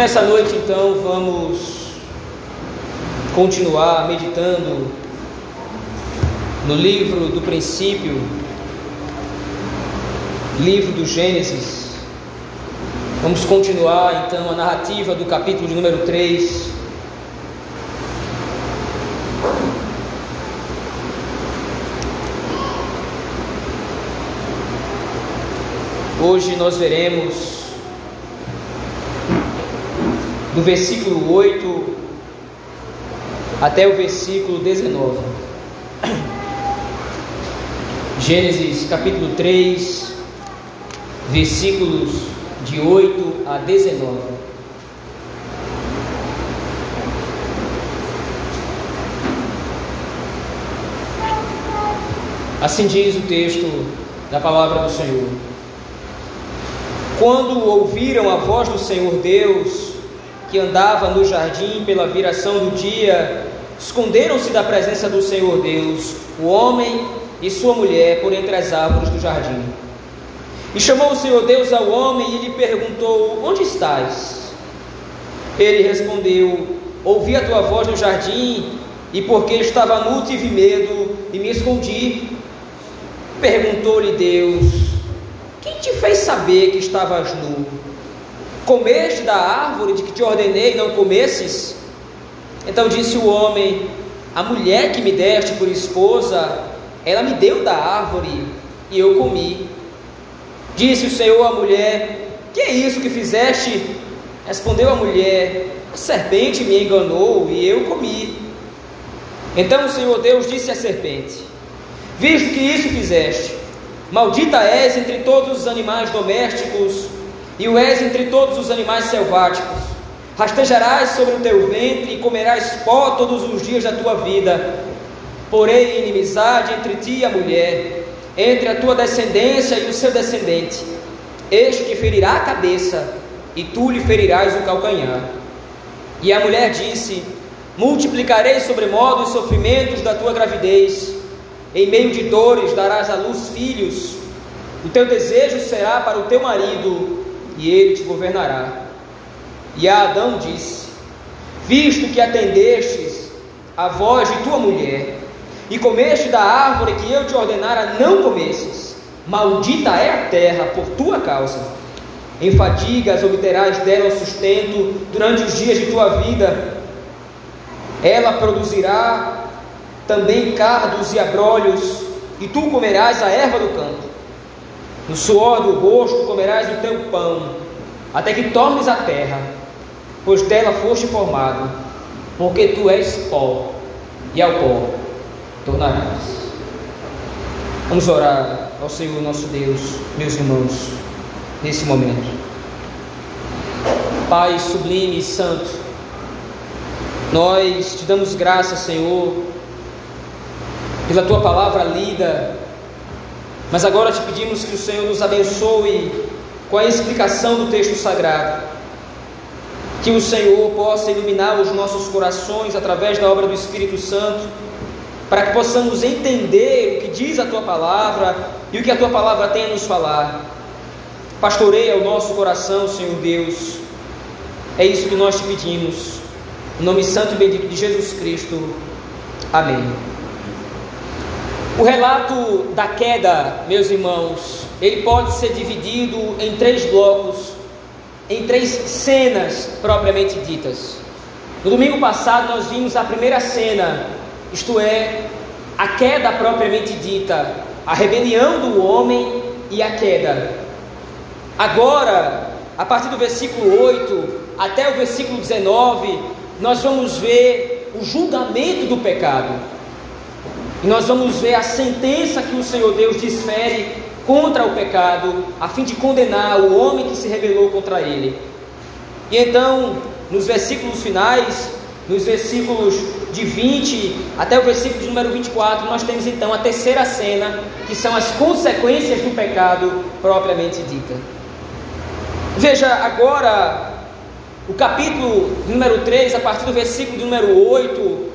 Nessa noite, então, vamos continuar meditando no livro do princípio, livro do Gênesis. Vamos continuar então a narrativa do capítulo de número 3. Hoje nós veremos do versículo 8 até o versículo 19. Gênesis capítulo 3, versículos de 8 a 19. Assim diz o texto da palavra do Senhor. Quando ouviram a voz do Senhor Deus, que andava no jardim pela viração do dia, esconderam-se da presença do Senhor Deus, o homem e sua mulher, por entre as árvores do jardim. E chamou o Senhor Deus ao homem e lhe perguntou: Onde estás? Ele respondeu: Ouvi a tua voz no jardim, e porque estava nu tive medo e me escondi. Perguntou-lhe Deus: Quem te fez saber que estavas nu? Comeste da árvore de que te ordenei não comesses? Então disse o homem: A mulher que me deste por esposa, ela me deu da árvore e eu comi. Disse o Senhor à mulher: Que é isso que fizeste? Respondeu a mulher: A serpente me enganou e eu comi. Então o Senhor Deus disse à serpente: Visto que isso fizeste, maldita és entre todos os animais domésticos e o és entre todos os animais selváticos. Rastejarás sobre o teu ventre e comerás pó todos os dias da tua vida. Porém, inimizade entre ti e a mulher, entre a tua descendência e o seu descendente. Este te ferirá a cabeça, e tu lhe ferirás o calcanhar. E a mulher disse: Multiplicarei sobremodo os sofrimentos da tua gravidez, em meio de dores darás à luz filhos. O teu desejo será para o teu marido, e ele te governará. E a Adão disse: Visto que atendestes a voz de tua mulher, e comeste da árvore que eu te ordenara não comesses, maldita é a terra por tua causa. Em fadigas obterás dela sustento durante os dias de tua vida. Ela produzirá também cardos e abrolhos, e tu comerás a erva do campo. No suor do rosto comerás o teu pão, até que tornes a terra, pois dela foste formado, porque tu és pó, e ao pó tornarás. Vamos orar ao Senhor nosso Deus, meus irmãos, nesse momento. Pai sublime e santo, nós te damos graças, Senhor, pela tua palavra lida mas agora te pedimos que o Senhor nos abençoe com a explicação do texto sagrado. Que o Senhor possa iluminar os nossos corações através da obra do Espírito Santo, para que possamos entender o que diz a tua palavra e o que a tua palavra tem a nos falar. Pastoreia o nosso coração, Senhor Deus. É isso que nós te pedimos. Em nome santo e bendito de Jesus Cristo. Amém. O relato da queda, meus irmãos, ele pode ser dividido em três blocos, em três cenas propriamente ditas. No domingo passado nós vimos a primeira cena, isto é, a queda propriamente dita, a rebelião do homem e a queda. Agora, a partir do versículo 8 até o versículo 19, nós vamos ver o julgamento do pecado. E nós vamos ver a sentença que o Senhor Deus desfere contra o pecado, a fim de condenar o homem que se rebelou contra ele. E então, nos versículos finais, nos versículos de 20 até o versículo de número 24, nós temos então a terceira cena, que são as consequências do pecado propriamente dita. Veja agora o capítulo número 3, a partir do versículo número 8,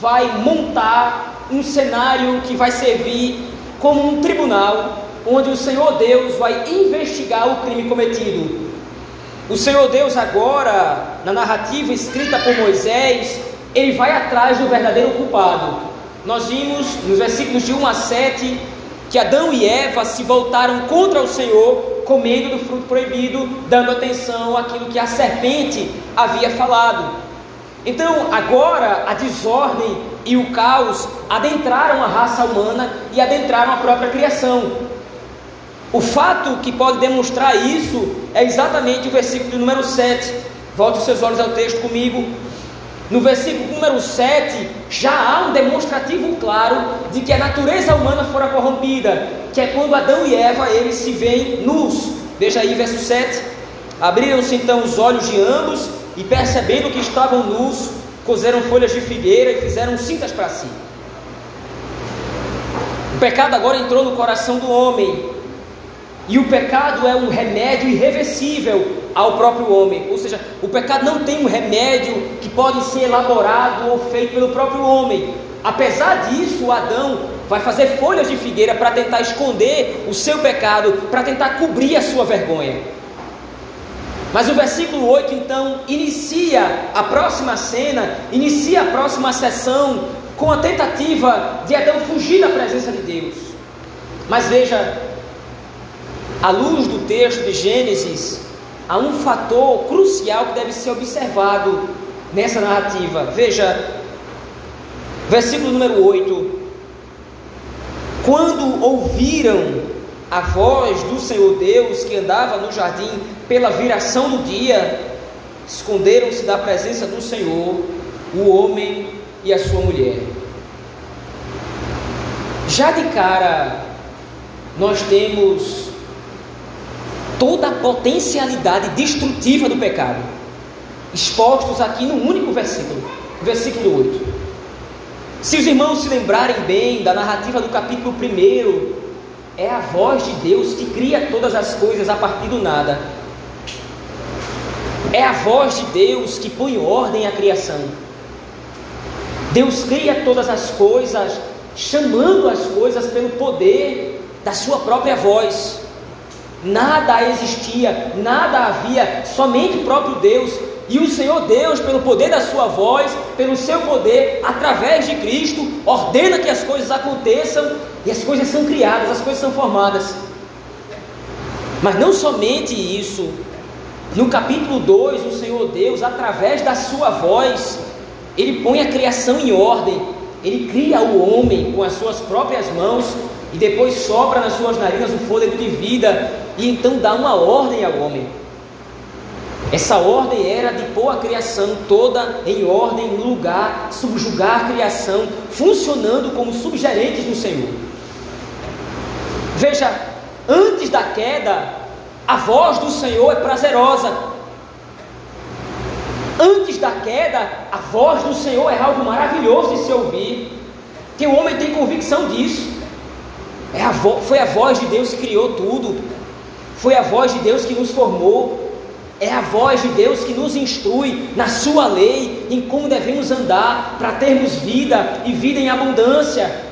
vai montar um cenário que vai servir como um tribunal onde o Senhor Deus vai investigar o crime cometido. O Senhor Deus, agora, na narrativa escrita por Moisés, ele vai atrás do verdadeiro culpado. Nós vimos nos versículos de 1 a 7 que Adão e Eva se voltaram contra o Senhor, comendo do fruto proibido, dando atenção àquilo que a serpente havia falado. Então, agora, a desordem e o caos adentraram a raça humana e adentraram a própria criação. O fato que pode demonstrar isso é exatamente o versículo número 7. Volte os seus olhos ao texto comigo. No versículo número 7, já há um demonstrativo claro de que a natureza humana fora corrompida, que é quando Adão e Eva eles se veem nus. Veja aí, verso 7. Abriram-se então os olhos de ambos e, percebendo que estavam nus, cozeram folhas de figueira e fizeram cintas para si. O pecado agora entrou no coração do homem, e o pecado é um remédio irreversível ao próprio homem. Ou seja, o pecado não tem um remédio que pode ser elaborado ou feito pelo próprio homem. Apesar disso, Adão vai fazer folhas de figueira para tentar esconder o seu pecado, para tentar cobrir a sua vergonha. Mas o versículo 8 então inicia a próxima cena, inicia a próxima sessão com a tentativa de Adão fugir da presença de Deus. Mas veja, à luz do texto de Gênesis, há um fator crucial que deve ser observado nessa narrativa. Veja, versículo número 8: Quando ouviram a voz do Senhor Deus que andava no jardim pela viração do dia, esconderam-se da presença do Senhor o homem e a sua mulher. Já de cara, nós temos toda a potencialidade destrutiva do pecado, expostos aqui no único versículo, versículo 8. Se os irmãos se lembrarem bem da narrativa do capítulo 1, é a voz de Deus que cria todas as coisas a partir do nada. É a voz de Deus que põe ordem à criação. Deus cria todas as coisas, chamando as coisas pelo poder da sua própria voz. Nada existia, nada havia, somente o próprio Deus. E o Senhor Deus, pelo poder da sua voz, pelo seu poder, através de Cristo, ordena que as coisas aconteçam e as coisas são criadas, as coisas são formadas. Mas não somente isso. No capítulo 2, o Senhor Deus, através da sua voz, ele põe a criação em ordem. Ele cria o homem com as suas próprias mãos e depois sopra nas suas narinas o fôlego de vida e então dá uma ordem ao homem. Essa ordem era de pôr a criação toda em ordem, no lugar, subjugar a criação, funcionando como subgerentes do Senhor. Veja, antes da queda, a voz do Senhor é prazerosa. Antes da queda, a voz do Senhor é algo maravilhoso de se ouvir, que o homem tem convicção disso. É a foi a voz de Deus que criou tudo. Foi a voz de Deus que nos formou. É a voz de Deus que nos instrui na Sua lei, em como devemos andar para termos vida e vida em abundância.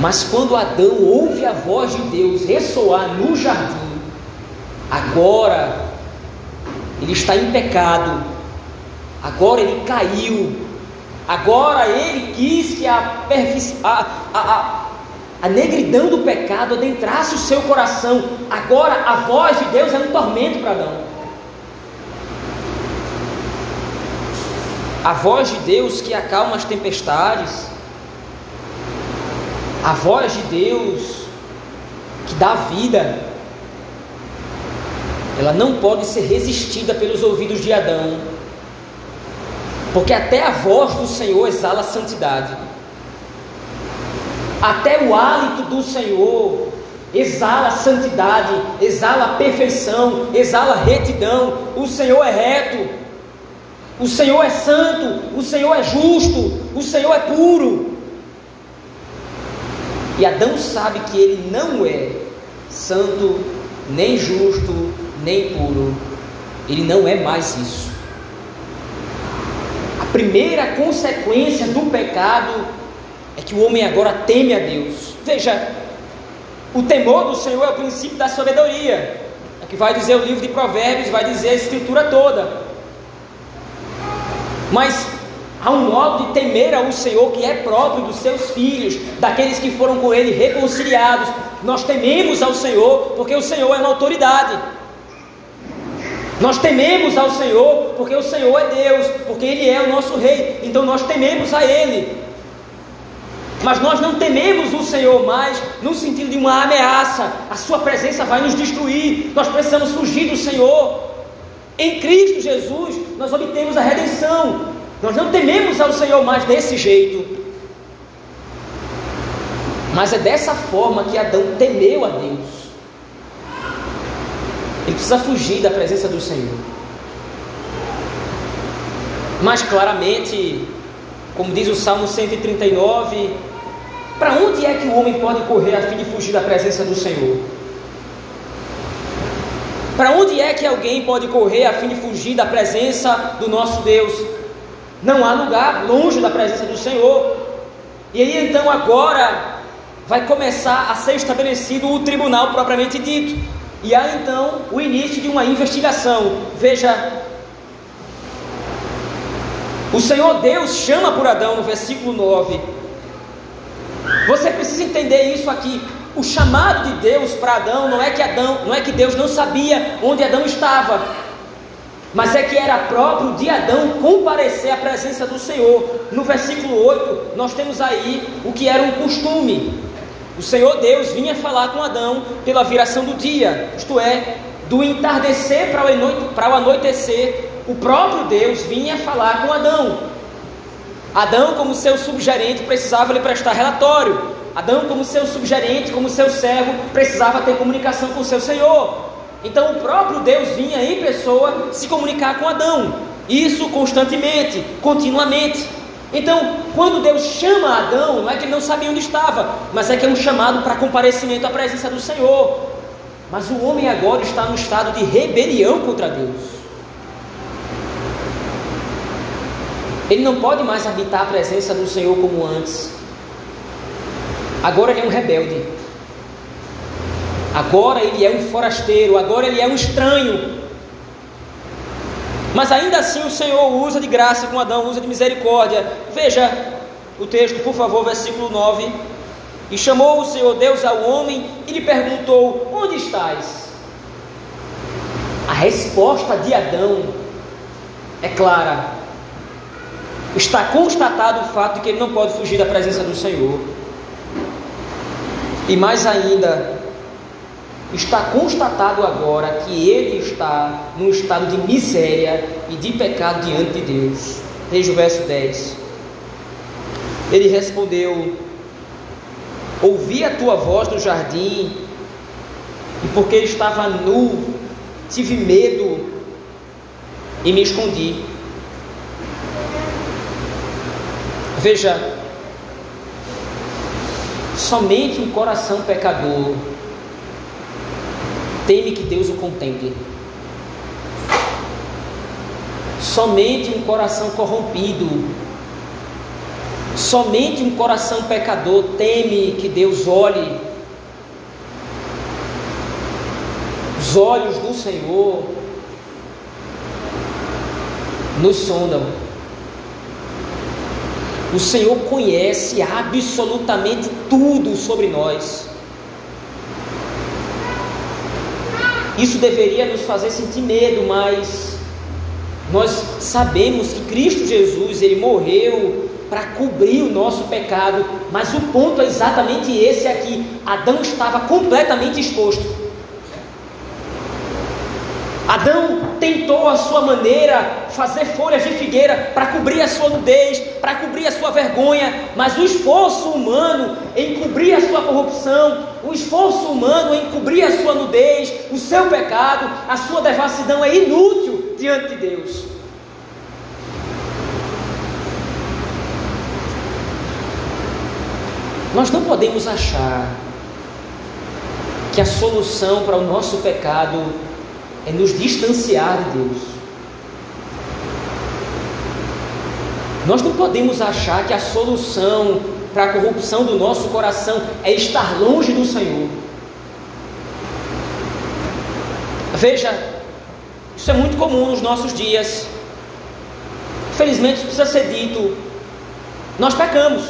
Mas quando Adão ouve a voz de Deus ressoar no jardim, agora ele está em pecado, agora ele caiu, Agora ele quis que a, a, a, a negridão do pecado adentrasse o seu coração. Agora a voz de Deus é um tormento para Adão. A voz de Deus que acalma as tempestades. A voz de Deus que dá vida. Ela não pode ser resistida pelos ouvidos de Adão porque até a voz do Senhor exala santidade. Até o hálito do Senhor exala santidade, exala perfeição, exala retidão. O Senhor é reto, o Senhor é santo, o Senhor é justo, o Senhor é puro. E Adão sabe que ele não é santo, nem justo, nem puro. Ele não é mais isso primeira consequência do pecado é que o homem agora teme a Deus. Veja, o temor do Senhor é o princípio da sabedoria. que vai dizer o livro de Provérbios, vai dizer a escritura toda. Mas há um modo de temer ao Senhor que é próprio dos seus filhos, daqueles que foram com Ele reconciliados. Nós tememos ao Senhor porque o Senhor é uma autoridade. Nós tememos ao Senhor porque o Senhor é Deus, porque Ele é o nosso Rei. Então nós tememos a Ele. Mas nós não tememos o Senhor mais no sentido de uma ameaça. A Sua presença vai nos destruir. Nós precisamos fugir do Senhor. Em Cristo Jesus, nós obtemos a redenção. Nós não tememos ao Senhor mais desse jeito. Mas é dessa forma que Adão temeu a Deus. Ele precisa fugir da presença do Senhor. Mas claramente, como diz o Salmo 139, para onde é que o homem pode correr a fim de fugir da presença do Senhor? Para onde é que alguém pode correr a fim de fugir da presença do nosso Deus? Não há lugar longe da presença do Senhor. E aí então agora vai começar a ser estabelecido o tribunal propriamente dito. E há então o início de uma investigação. Veja, o Senhor Deus chama por Adão no versículo 9. Você precisa entender isso aqui. O chamado de Deus para Adão não é que Adão, não é que Deus não sabia onde Adão estava, mas é que era próprio de Adão comparecer à presença do Senhor. No versículo 8, nós temos aí o que era um costume. O Senhor Deus vinha falar com Adão pela viração do dia, isto é, do entardecer para o anoitecer, o próprio Deus vinha falar com Adão. Adão, como seu subgerente, precisava lhe prestar relatório. Adão, como seu subgerente, como seu servo, precisava ter comunicação com seu Senhor. Então o próprio Deus vinha em pessoa se comunicar com Adão. Isso constantemente, continuamente. Então, quando Deus chama Adão, não é que ele não sabia onde estava, mas é que é um chamado para comparecimento à presença do Senhor. Mas o homem agora está no estado de rebelião contra Deus. Ele não pode mais habitar a presença do Senhor como antes. Agora ele é um rebelde. Agora ele é um forasteiro. Agora ele é um estranho. Mas ainda assim o Senhor usa de graça com Adão, usa de misericórdia. Veja o texto, por favor, versículo 9. E chamou o Senhor Deus ao homem e lhe perguntou: Onde estás? A resposta de Adão é clara. Está constatado o fato de que ele não pode fugir da presença do Senhor. E mais ainda, está constatado agora que ele está num estado de miséria e de pecado diante de Deus. Veja o verso 10. Ele respondeu: Ouvi a tua voz no jardim, e porque estava nu, tive medo e me escondi. Veja, Somente um coração pecador teme que Deus o contemple. Somente um coração corrompido, somente um coração pecador teme que Deus olhe. Os olhos do Senhor nos sondam. O Senhor conhece absolutamente tudo sobre nós. Isso deveria nos fazer sentir medo, mas nós sabemos que Cristo Jesus, ele morreu para cobrir o nosso pecado, mas o ponto é exatamente esse aqui. Adão estava completamente exposto. Adão tentou a sua maneira fazer folhas de figueira para cobrir a sua nudez, para cobrir a sua vergonha, mas o esforço humano em cobrir a sua corrupção, o esforço humano em cobrir a sua nudez, o seu pecado, a sua devassidão é inútil diante de Deus. Nós não podemos achar que a solução para o nosso pecado é nos distanciar de Deus. Nós não podemos achar que a solução para a corrupção do nosso coração é estar longe do Senhor. Veja, isso é muito comum nos nossos dias. Infelizmente, isso precisa ser dito. Nós pecamos.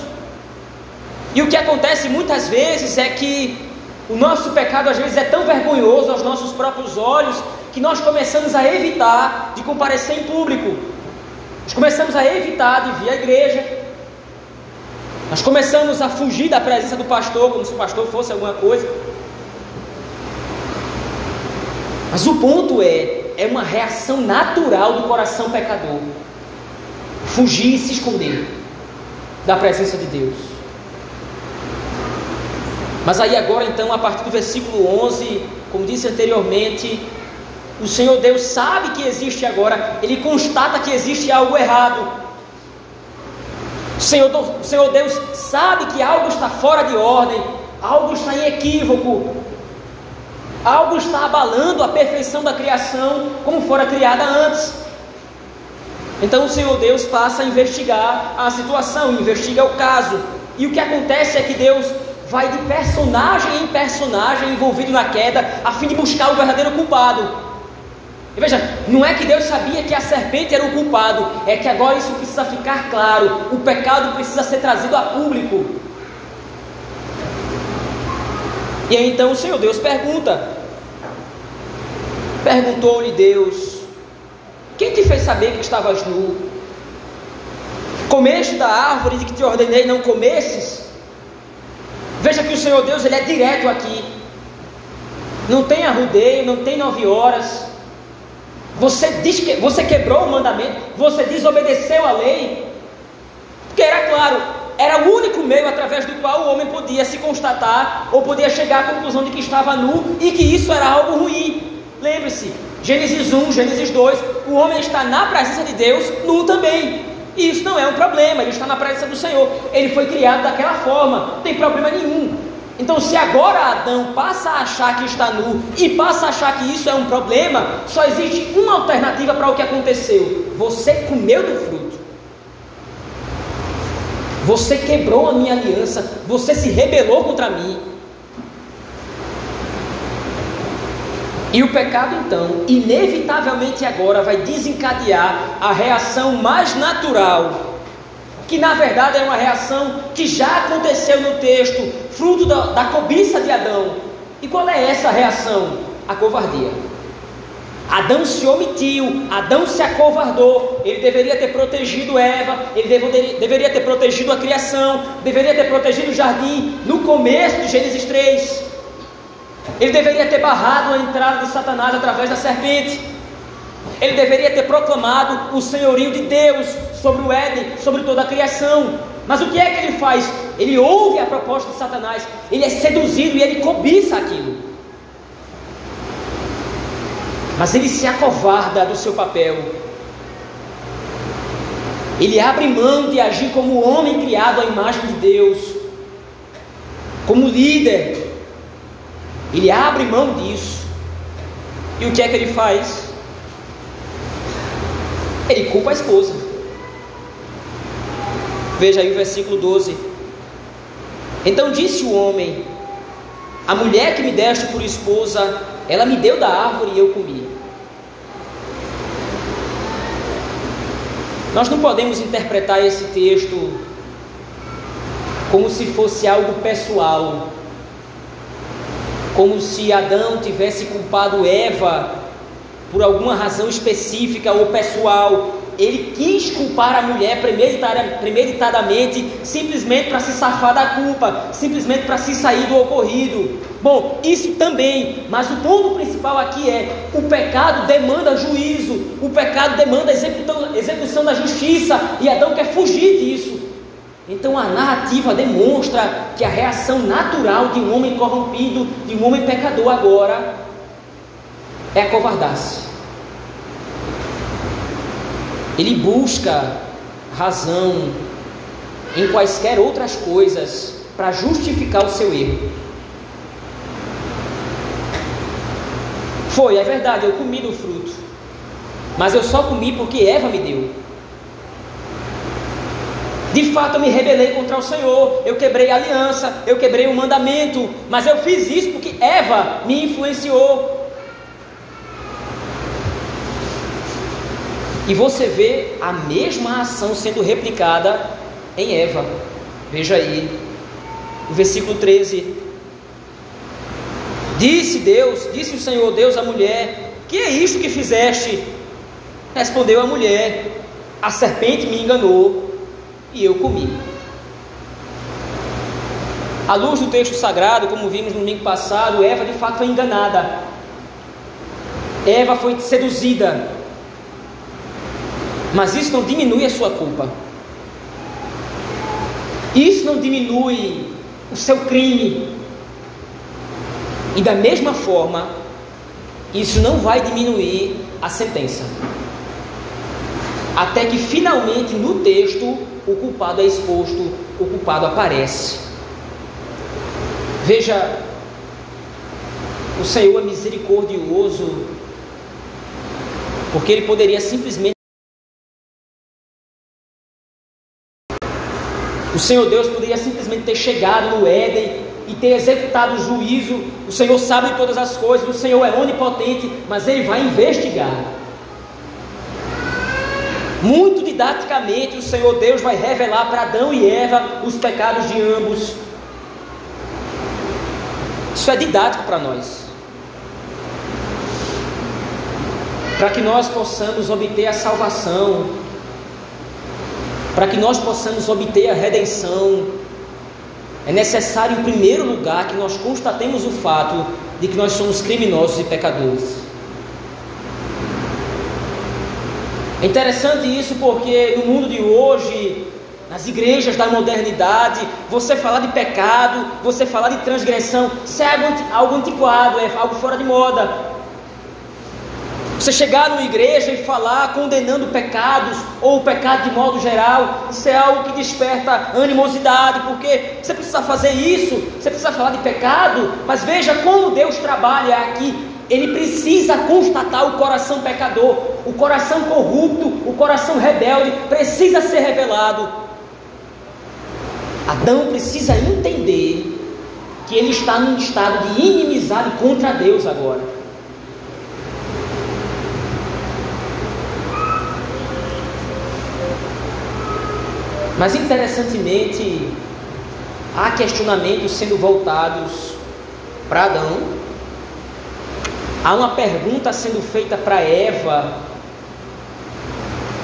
E o que acontece muitas vezes é que o nosso pecado às vezes é tão vergonhoso aos nossos próprios olhos que nós começamos a evitar de comparecer em público. Nós começamos a evitar de vir à igreja. Nós começamos a fugir da presença do pastor, como se o pastor fosse alguma coisa. Mas o ponto é, é uma reação natural do coração pecador. Fugir e se esconder da presença de Deus. Mas aí agora então, a partir do versículo 11, como disse anteriormente, o Senhor Deus sabe que existe agora, ele constata que existe algo errado. O Senhor, o Senhor Deus sabe que algo está fora de ordem, algo está em equívoco, algo está abalando a perfeição da criação como fora criada antes. Então o Senhor Deus passa a investigar a situação, investiga o caso. E o que acontece é que Deus vai de personagem em personagem envolvido na queda, a fim de buscar o verdadeiro culpado. E veja, não é que Deus sabia que a serpente era o culpado, é que agora isso precisa ficar claro. O pecado precisa ser trazido a público. E aí então o Senhor Deus pergunta: Perguntou-lhe Deus: Quem te fez saber que estavas nu? Comeste da árvore de que te ordenei não comesses? Veja que o Senhor Deus ele é direto aqui. Não tem arrudeio, não tem nove horas. Você diz que você quebrou o mandamento, você desobedeceu a lei. Porque era claro, era o único meio através do qual o homem podia se constatar ou podia chegar à conclusão de que estava nu e que isso era algo ruim. Lembre-se, Gênesis 1, Gênesis 2, o homem está na presença de Deus nu também. E isso não é um problema, ele está na presença do Senhor. Ele foi criado daquela forma, não tem problema nenhum. Então, se agora Adão passa a achar que está nu e passa a achar que isso é um problema, só existe uma alternativa para o que aconteceu: você comeu do fruto. Você quebrou a minha aliança, você se rebelou contra mim. E o pecado, então, inevitavelmente agora vai desencadear a reação mais natural que na verdade é uma reação que já aconteceu no texto, fruto da, da cobiça de Adão. E qual é essa reação? A covardia. Adão se omitiu, Adão se acovardou, ele deveria ter protegido Eva, ele deveria, deveria ter protegido a criação, deveria ter protegido o jardim no começo de Gênesis 3. Ele deveria ter barrado a entrada de Satanás através da serpente. Ele deveria ter proclamado o senhorio de Deus sobre o Éden, sobre toda a criação. Mas o que é que ele faz? Ele ouve a proposta de Satanás, ele é seduzido e ele cobiça aquilo. Mas ele se acovarda do seu papel. Ele abre mão de agir como homem criado à imagem de Deus, como líder. Ele abre mão disso. E o que é que ele faz? Ele culpa a esposa. Veja aí o versículo 12. Então disse o homem: A mulher que me deste por esposa, ela me deu da árvore e eu comi. Nós não podemos interpretar esse texto como se fosse algo pessoal, como se Adão tivesse culpado Eva por alguma razão específica ou pessoal, ele quis culpar a mulher premeditadamente, simplesmente para se safar da culpa, simplesmente para se sair do ocorrido. Bom, isso também, mas o ponto principal aqui é: o pecado demanda juízo, o pecado demanda execução, execução da justiça, e Adão quer fugir disso. Então a narrativa demonstra que a reação natural de um homem corrompido, de um homem pecador agora, é acovardar-se. Ele busca razão em quaisquer outras coisas para justificar o seu erro. Foi, é verdade, eu comi do fruto, mas eu só comi porque Eva me deu. De fato, eu me rebelei contra o Senhor, eu quebrei a aliança, eu quebrei o mandamento, mas eu fiz isso porque Eva me influenciou. E você vê a mesma ação sendo replicada em Eva. Veja aí, o versículo 13. Disse Deus, disse o Senhor Deus à mulher: Que é isto que fizeste? Respondeu a mulher: A serpente me enganou e eu comi. À luz do texto sagrado, como vimos no domingo passado, Eva de fato foi enganada. Eva foi seduzida. Mas isso não diminui a sua culpa. Isso não diminui o seu crime. E da mesma forma, isso não vai diminuir a sentença. Até que finalmente no texto o culpado é exposto, o culpado aparece. Veja, o Senhor é misericordioso, porque Ele poderia simplesmente. O Senhor Deus poderia simplesmente ter chegado no Éden e ter executado o juízo. O Senhor sabe todas as coisas, o Senhor é onipotente, mas Ele vai investigar. Muito didaticamente, o Senhor Deus vai revelar para Adão e Eva os pecados de ambos. Isso é didático para nós. Para que nós possamos obter a salvação, para que nós possamos obter a redenção, é necessário, em primeiro lugar, que nós constatemos o fato de que nós somos criminosos e pecadores. É interessante isso porque no mundo de hoje nas igrejas da modernidade, você falar de pecado, você falar de transgressão, isso é algo antiquado, é algo fora de moda. Você chegar numa igreja e falar condenando pecados, ou o pecado de modo geral, isso é algo que desperta animosidade, porque você precisa fazer isso, você precisa falar de pecado, mas veja como Deus trabalha aqui. Ele precisa constatar o coração pecador, o coração corrupto, o coração rebelde, precisa ser revelado. Adão precisa entender que ele está num estado de inimizade contra Deus agora. Mas interessantemente, há questionamentos sendo voltados para Adão, há uma pergunta sendo feita para Eva,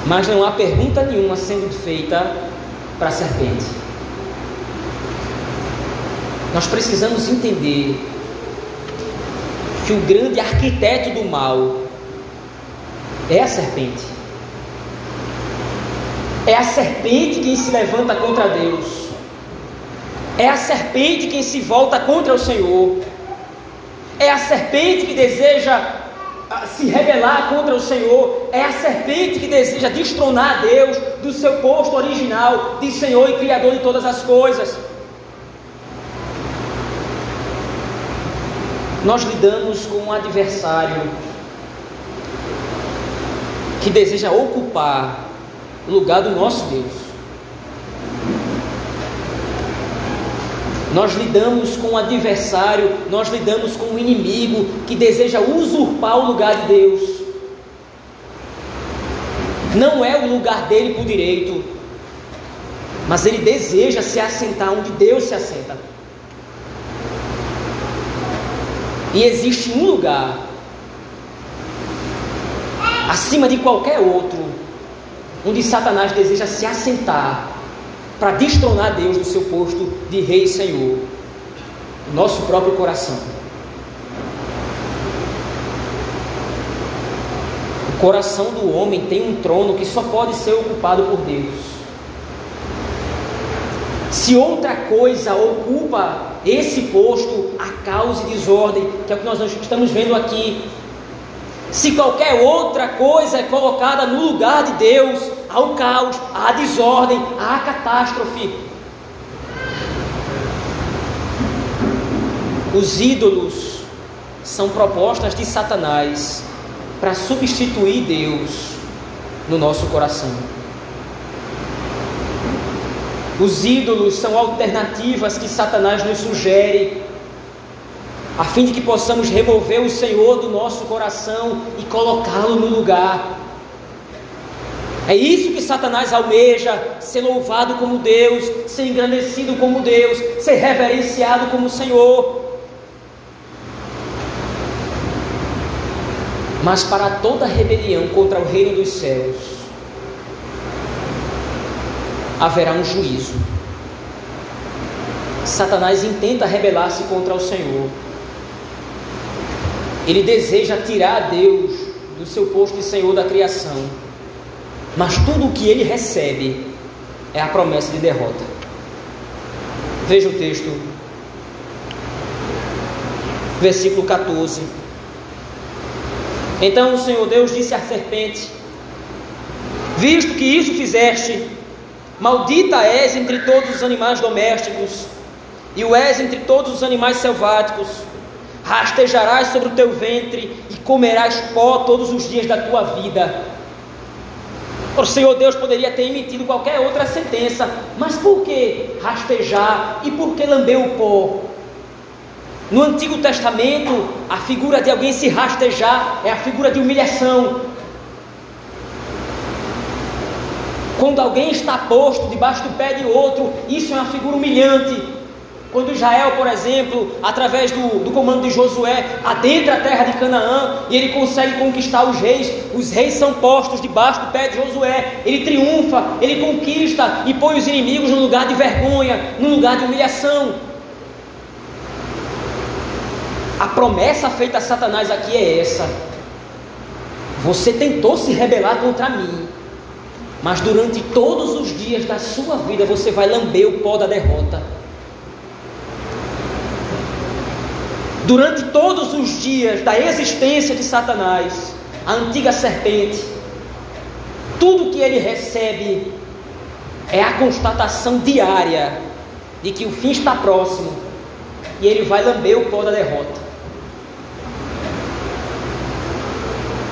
mas não há pergunta nenhuma sendo feita para a serpente. Nós precisamos entender que o grande arquiteto do mal é a serpente. É a serpente quem se levanta contra Deus. É a serpente quem se volta contra o Senhor. É a serpente que deseja ah, se rebelar contra o Senhor. É a serpente que deseja destronar Deus do seu posto original de Senhor e Criador de todas as coisas. nós lidamos com um adversário que deseja ocupar lugar do nosso Deus. Nós lidamos com um adversário, nós lidamos com um inimigo que deseja usurpar o lugar de Deus. Não é o lugar dele por direito, mas ele deseja se assentar onde Deus se assenta. E existe um lugar acima de qualquer outro onde Satanás deseja se assentar para destronar Deus do seu posto de rei e senhor, nosso próprio coração. O coração do homem tem um trono que só pode ser ocupado por Deus. Se outra coisa ocupa esse posto, a causa e desordem, que é o que nós estamos vendo aqui. Se qualquer outra coisa é colocada no lugar de Deus, há o caos, há a desordem, há a catástrofe. Os ídolos são propostas de Satanás para substituir Deus no nosso coração. Os ídolos são alternativas que Satanás nos sugere, a fim de que possamos remover o Senhor do nosso coração e colocá-lo no lugar. É isso que Satanás almeja: ser louvado como Deus, ser engrandecido como Deus, ser reverenciado como Senhor. Mas para toda rebelião contra o reino dos céus, haverá um juízo. Satanás intenta rebelar-se contra o Senhor. Ele deseja tirar Deus do seu posto de Senhor da criação. Mas tudo o que ele recebe é a promessa de derrota. Veja o texto, versículo 14. Então o Senhor Deus disse à serpente: Visto que isso fizeste, maldita és entre todos os animais domésticos, e o és entre todos os animais selváticos. Rastejarás sobre o teu ventre e comerás pó todos os dias da tua vida. O Senhor Deus poderia ter emitido qualquer outra sentença, mas por que rastejar e por que lamber o pó? No Antigo Testamento, a figura de alguém se rastejar é a figura de humilhação. Quando alguém está posto debaixo do pé de outro, isso é uma figura humilhante. Quando Israel, por exemplo, através do, do, comando de Josué, adentra a terra de Canaã e ele consegue conquistar os reis, os reis são postos debaixo do pé de Josué, ele triunfa, ele conquista e põe os inimigos num lugar de vergonha, num lugar de humilhação. A promessa feita a Satanás aqui é essa: você tentou se rebelar contra mim, mas durante todos os dias da sua vida você vai lamber o pó da derrota. Durante todos os dias da existência de Satanás, a antiga serpente, tudo que ele recebe é a constatação diária de que o fim está próximo e ele vai lamber o pó da derrota.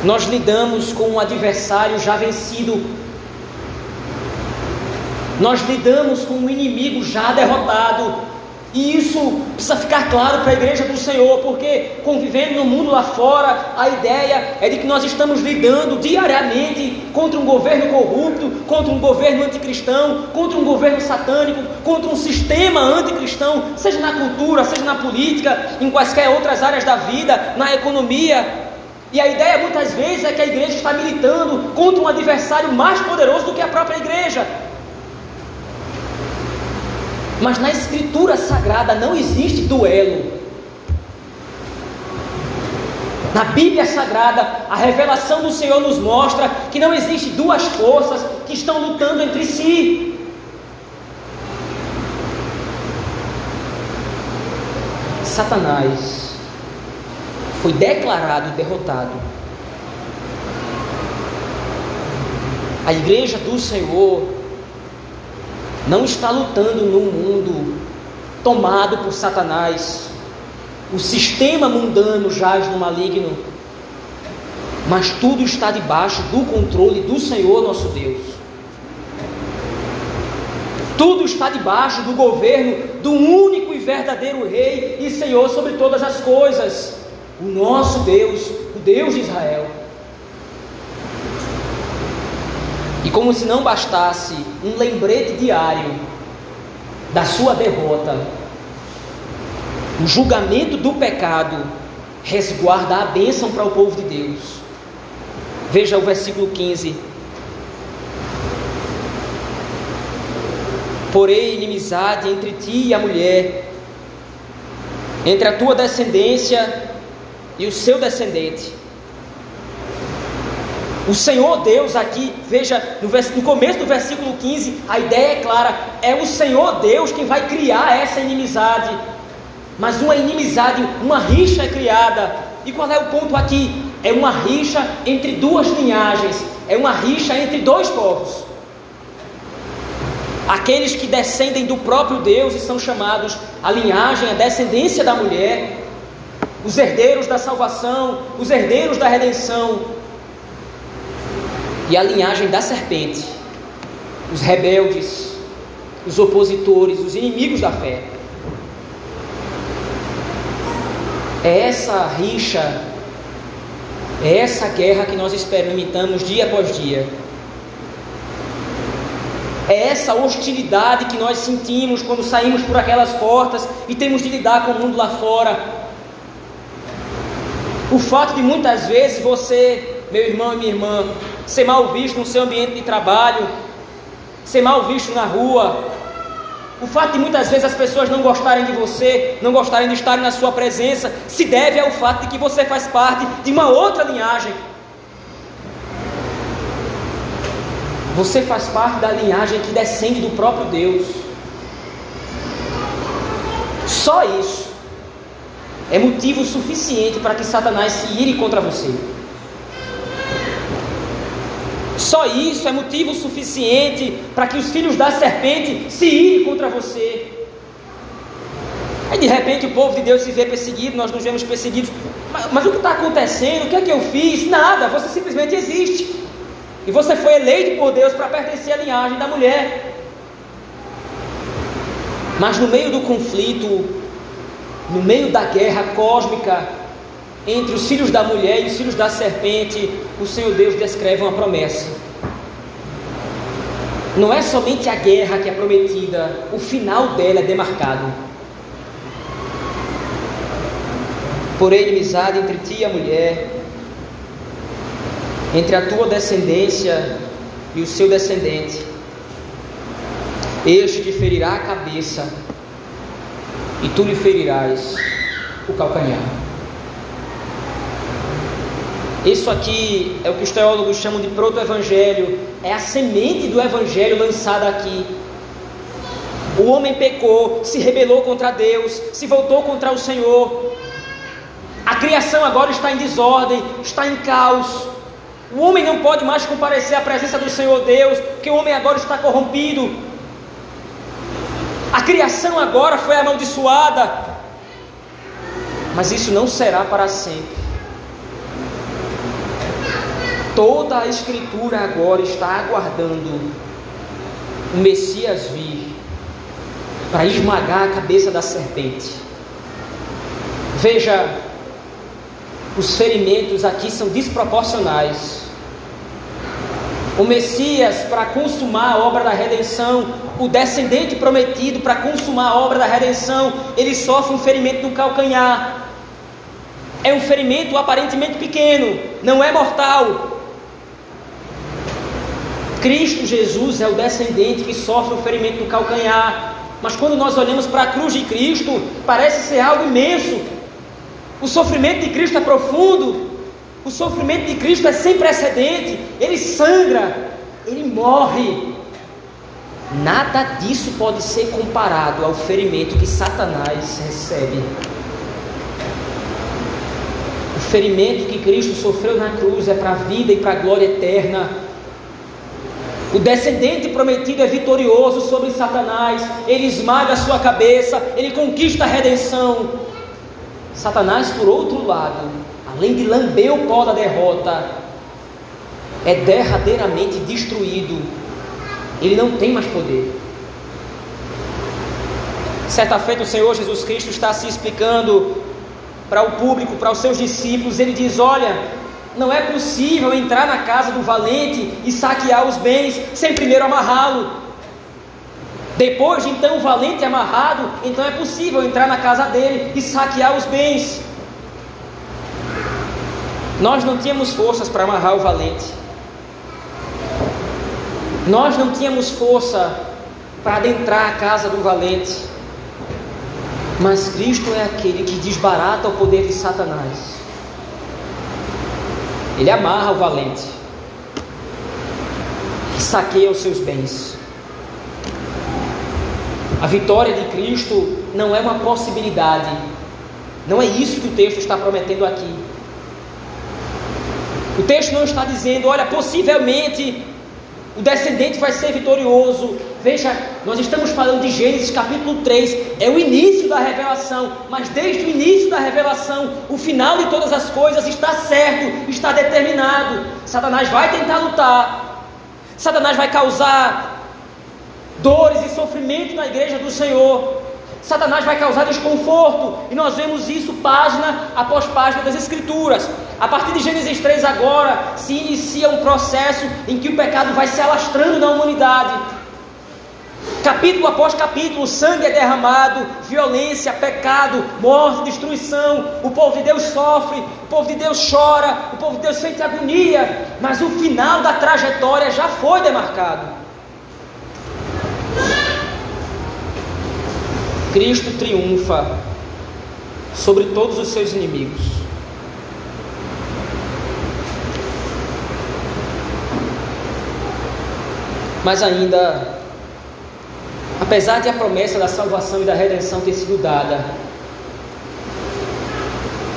Nós lidamos com um adversário já vencido. Nós lidamos com um inimigo já derrotado. E isso precisa ficar claro para a igreja do Senhor, porque convivendo no mundo lá fora, a ideia é de que nós estamos lidando diariamente contra um governo corrupto, contra um governo anticristão, contra um governo satânico, contra um sistema anticristão, seja na cultura, seja na política, em quaisquer outras áreas da vida, na economia. E a ideia muitas vezes é que a igreja está militando contra um adversário mais poderoso do que a própria igreja. Mas na Escritura Sagrada não existe duelo. Na Bíblia Sagrada, a revelação do Senhor nos mostra que não existe duas forças que estão lutando entre si. Satanás foi declarado derrotado. A igreja do Senhor não está lutando num mundo tomado por Satanás. O sistema mundano jaz no maligno, mas tudo está debaixo do controle do Senhor nosso Deus. Tudo está debaixo do governo do único e verdadeiro Rei e Senhor sobre todas as coisas o nosso Deus, o Deus de Israel. E como se não bastasse um lembrete diário da sua derrota, o julgamento do pecado resguarda a bênção para o povo de Deus. Veja o versículo 15. Porém, inimizade entre ti e a mulher, entre a tua descendência e o seu descendente. O Senhor Deus aqui, veja, no, começo do versículo 15, a ideia é clara: é o Senhor Deus quem vai criar essa inimizade. Mas uma inimizade, uma rixa é criada. E qual é o ponto aqui? É uma rixa entre duas linhagens, é uma rixa entre dois povos. Aqueles que descendem do próprio Deus e são chamados a linhagem, a descendência da mulher, os herdeiros da salvação, os herdeiros da redenção, e a linhagem da serpente, os rebeldes, os opositores, os inimigos da fé. É essa rixa, é essa guerra que nós experimentamos dia após dia. É essa hostilidade que nós sentimos quando saímos por aquelas portas e temos de lidar com o mundo lá fora. O fato de muitas vezes você, meu irmão e minha irmã, ser mal visto no seu ambiente de trabalho, ser mal visto na rua, o fato de muitas vezes as pessoas não gostarem de você, não gostarem de estar na sua presença, se deve ao fato de que você faz parte de uma outra linhagem. Você faz parte da linhagem que descende do próprio Deus. Só isso é motivo suficiente para que Satanás se ire contra você. Só isso é motivo suficiente para que os filhos da serpente se irem contra você. Aí de repente o povo de Deus se vê perseguido, nós nos vemos perseguidos. Mas, mas o que está acontecendo? O que é que eu fiz? Nada, você simplesmente existe. E você foi eleito por Deus para pertencer à linhagem da mulher. Mas no meio do conflito, no meio da guerra cósmica entre os filhos da mulher e os filhos da serpente, o Senhor Deus descreve uma promessa. Não é somente a guerra que é prometida, o final dela é demarcado. Porém, inimizade entre ti e a mulher, entre a tua descendência e o seu descendente. Este te ferirá a cabeça e tu lhe ferirás o calcanhar. Isso aqui é o que os teólogos chamam de proto-evangelho, é a semente do evangelho lançada aqui. O homem pecou, se rebelou contra Deus, se voltou contra o Senhor. A criação agora está em desordem, está em caos. O homem não pode mais comparecer à presença do Senhor Deus, porque o homem agora está corrompido. A criação agora foi amaldiçoada, mas isso não será para sempre. Toda a Escritura agora está aguardando o Messias vir para esmagar a cabeça da serpente. Veja, os ferimentos aqui são desproporcionais. O Messias, para consumar a obra da redenção, o descendente prometido, para consumar a obra da redenção, ele sofre um ferimento no calcanhar. É um ferimento aparentemente pequeno, não é mortal. Cristo Jesus é o descendente que sofre o ferimento no calcanhar. Mas quando nós olhamos para a cruz de Cristo, parece ser algo imenso, o sofrimento de Cristo é profundo, o sofrimento de Cristo é sem precedente, ele sangra, ele morre. Nada disso pode ser comparado ao ferimento que Satanás recebe. O ferimento que Cristo sofreu na cruz é para a vida e para a glória eterna. O descendente prometido é vitorioso sobre Satanás, ele esmaga a sua cabeça, ele conquista a redenção. Satanás, por outro lado, além de lamber o pó da derrota, é derradeiramente destruído. Ele não tem mais poder. Certa feita, o Senhor Jesus Cristo está se explicando para o público, para os seus discípulos. Ele diz: Olha, não é possível entrar na casa do valente e saquear os bens sem primeiro amarrá-lo. Depois de então o valente amarrado, então é possível entrar na casa dele e saquear os bens. Nós não tínhamos forças para amarrar o valente. Nós não tínhamos força para adentrar a casa do valente. Mas Cristo é aquele que desbarata o poder de Satanás. Ele amarra o valente, que saqueia os seus bens. A vitória de Cristo não é uma possibilidade. Não é isso que o texto está prometendo aqui. O texto não está dizendo, olha, possivelmente o descendente vai ser vitorioso. Veja, nós estamos falando de Gênesis capítulo 3, é o início da revelação, mas desde o início da revelação, o final de todas as coisas está certo, está determinado. Satanás vai tentar lutar, Satanás vai causar dores e sofrimento na igreja do Senhor. Satanás vai causar desconforto, e nós vemos isso página após página das Escrituras. A partir de Gênesis 3 agora se inicia um processo em que o pecado vai se alastrando na humanidade. Capítulo após capítulo, sangue é derramado, violência, pecado, morte, destruição. O povo de Deus sofre, o povo de Deus chora, o povo de Deus sente agonia, mas o final da trajetória já foi demarcado. Cristo triunfa sobre todos os seus inimigos. Mas ainda apesar de a promessa da salvação e da redenção ter sido dada,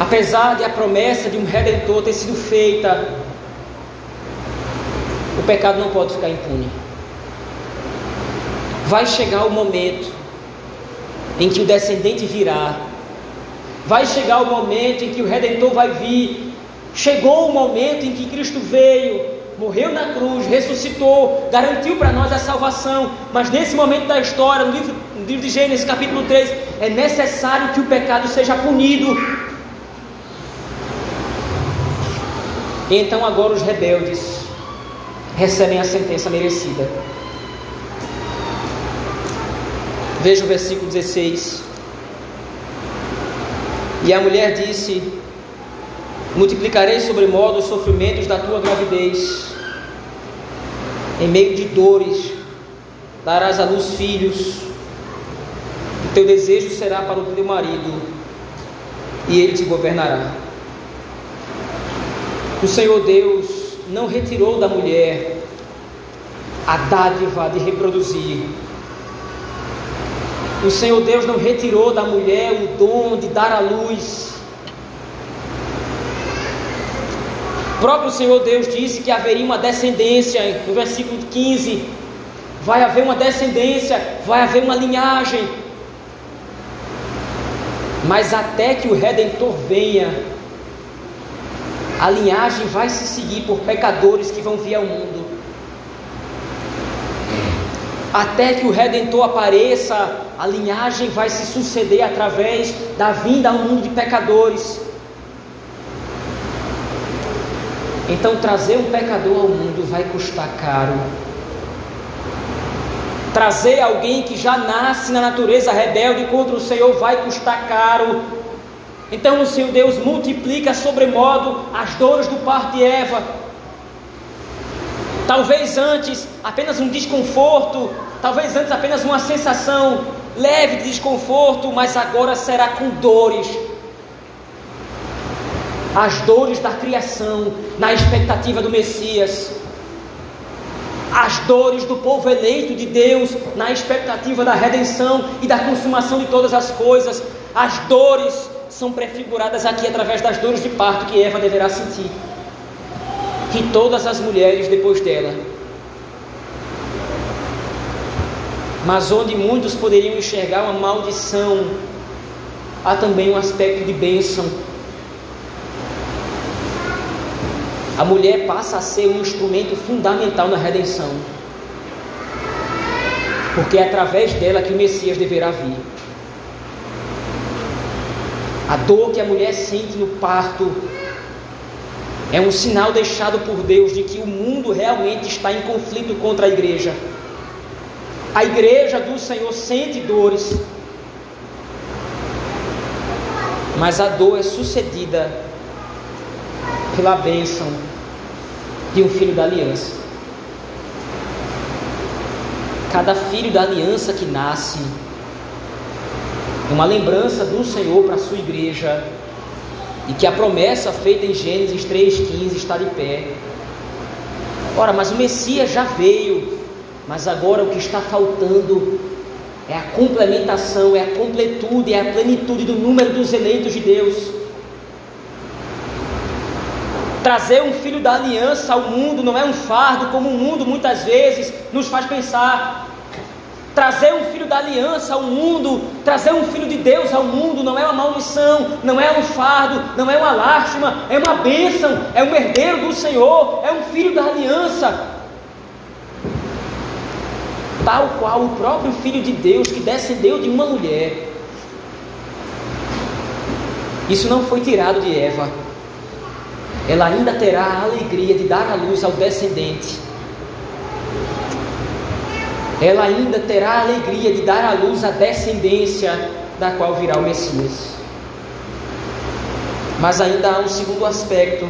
apesar de a promessa de um redentor ter sido feita, o pecado não pode ficar impune. Vai chegar o momento em que o descendente virá, vai chegar o momento em que o redentor vai vir. Chegou o momento em que Cristo veio, morreu na cruz, ressuscitou, garantiu para nós a salvação, mas nesse momento da história, no livro, no livro de Gênesis, capítulo 3, é necessário que o pecado seja punido. Então agora os rebeldes recebem a sentença merecida. Veja o versículo 16. E a mulher disse: Multiplicarei sobremodo os sofrimentos da tua gravidez em meio de dores, darás à luz filhos. O teu desejo será para o teu marido, e ele te governará. O Senhor Deus não retirou da mulher a dádiva de reproduzir. O Senhor Deus não retirou da mulher o dom de dar à luz. Próprio Senhor Deus disse que haveria uma descendência, no versículo 15: vai haver uma descendência, vai haver uma linhagem. Mas até que o redentor venha, a linhagem vai se seguir por pecadores que vão vir ao mundo. Até que o redentor apareça, a linhagem vai se suceder através da vinda ao mundo de pecadores. Então, trazer um pecador ao mundo vai custar caro. Trazer alguém que já nasce na natureza rebelde contra o Senhor vai custar caro. Então, o Senhor Deus multiplica sobremodo as dores do parto de Eva. Talvez antes apenas um desconforto, talvez antes apenas uma sensação leve de desconforto, mas agora será com dores as dores da criação na expectativa do Messias, as dores do povo eleito de Deus na expectativa da redenção e da consumação de todas as coisas. As dores são prefiguradas aqui através das dores de parto que Eva deverá sentir. E todas as mulheres depois dela. Mas onde muitos poderiam enxergar uma maldição, há também um aspecto de bênção a mulher passa a ser um instrumento fundamental na redenção. Porque é através dela que o Messias deverá vir. A dor que a mulher sente no parto é um sinal deixado por Deus de que o mundo realmente está em conflito contra a igreja. A igreja do Senhor sente dores, mas a dor é sucedida pela bênção de um filho da aliança. Cada filho da aliança que nasce é uma lembrança do Senhor para a sua igreja e que a promessa feita em Gênesis 3,15 está de pé. Ora, mas o Messias já veio, mas agora o que está faltando é a complementação, é a completude, é a plenitude do número dos eleitos de Deus. Trazer um filho da aliança ao mundo não é um fardo, como o mundo muitas vezes nos faz pensar. Trazer um filho da aliança ao mundo, trazer um filho de Deus ao mundo, não é uma maldição, não é um fardo, não é uma lástima, é uma bênção, é um herdeiro do Senhor, é um filho da aliança. Tal qual o próprio Filho de Deus que descendeu de uma mulher. Isso não foi tirado de Eva ela ainda terá a alegria de dar a luz ao descendente. ela ainda terá a alegria de dar à luz a descendência da qual virá o Messias. Mas ainda há um segundo aspecto,